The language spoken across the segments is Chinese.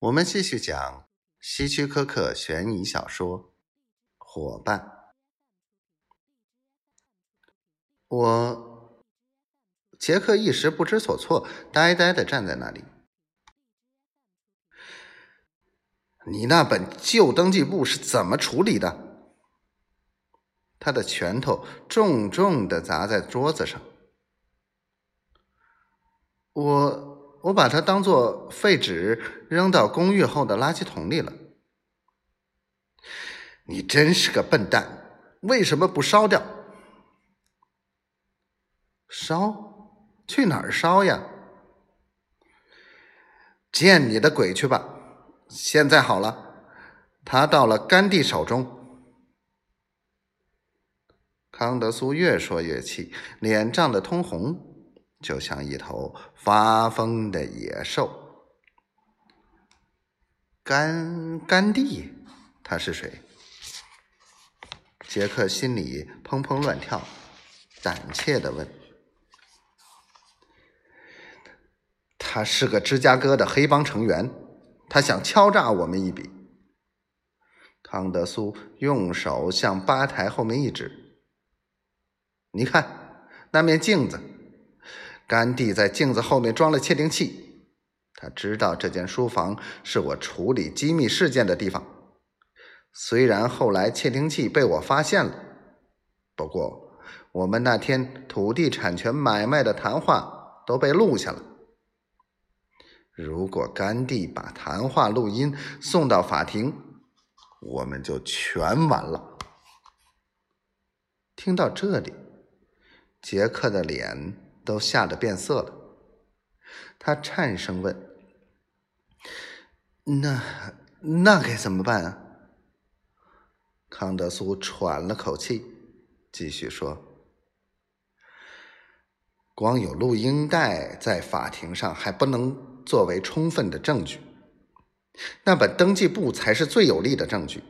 我们继续讲希区柯克悬疑小说《伙伴》。我杰克一时不知所措，呆呆的站在那里。你那本旧登记簿是怎么处理的？他的拳头重重的砸在桌子上。我。我把它当做废纸扔到公寓后的垃圾桶里了。你真是个笨蛋！为什么不烧掉？烧？去哪儿烧呀？见你的鬼去吧！现在好了，他到了甘地手中。康德苏越说越气，脸涨得通红。就像一头发疯的野兽。甘甘地，他是谁？杰克心里砰砰乱跳，胆怯的问：“他是个芝加哥的黑帮成员，他想敲诈我们一笔。”康德苏用手向吧台后面一指：“你看，那面镜子。”甘地在镜子后面装了窃听器，他知道这间书房是我处理机密事件的地方。虽然后来窃听器被我发现了，不过我们那天土地产权买卖的谈话都被录下了。如果甘地把谈话录音送到法庭，我们就全完了。听到这里，杰克的脸。都吓得变色了，他颤声问：“那那该怎么办啊？”康德苏喘了口气，继续说：“光有录音带在法庭上还不能作为充分的证据，那本登记簿才是最有力的证据。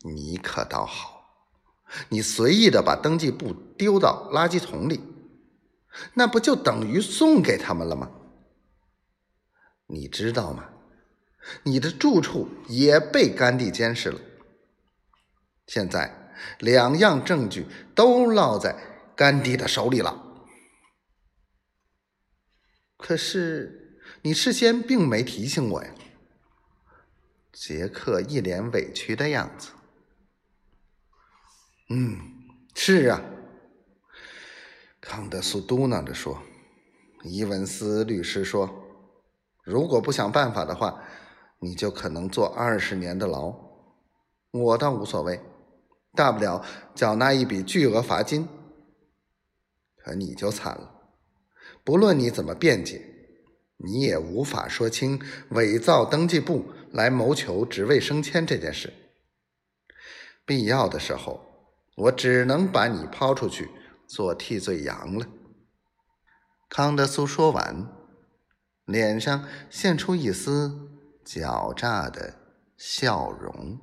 你可倒好，你随意的把登记簿丢到垃圾桶里。”那不就等于送给他们了吗？你知道吗？你的住处也被甘地监视了。现在两样证据都落在甘地的手里了。可是你事先并没提醒我呀。杰克一脸委屈的样子。嗯，是啊。康德苏嘟囔着说：“伊文斯律师说，如果不想办法的话，你就可能坐二十年的牢。我倒无所谓，大不了缴纳一笔巨额罚金。可你就惨了，不论你怎么辩解，你也无法说清伪造登记簿来谋求职位升迁这件事。必要的时候，我只能把你抛出去。”做替罪羊了。康德苏说完，脸上现出一丝狡诈的笑容。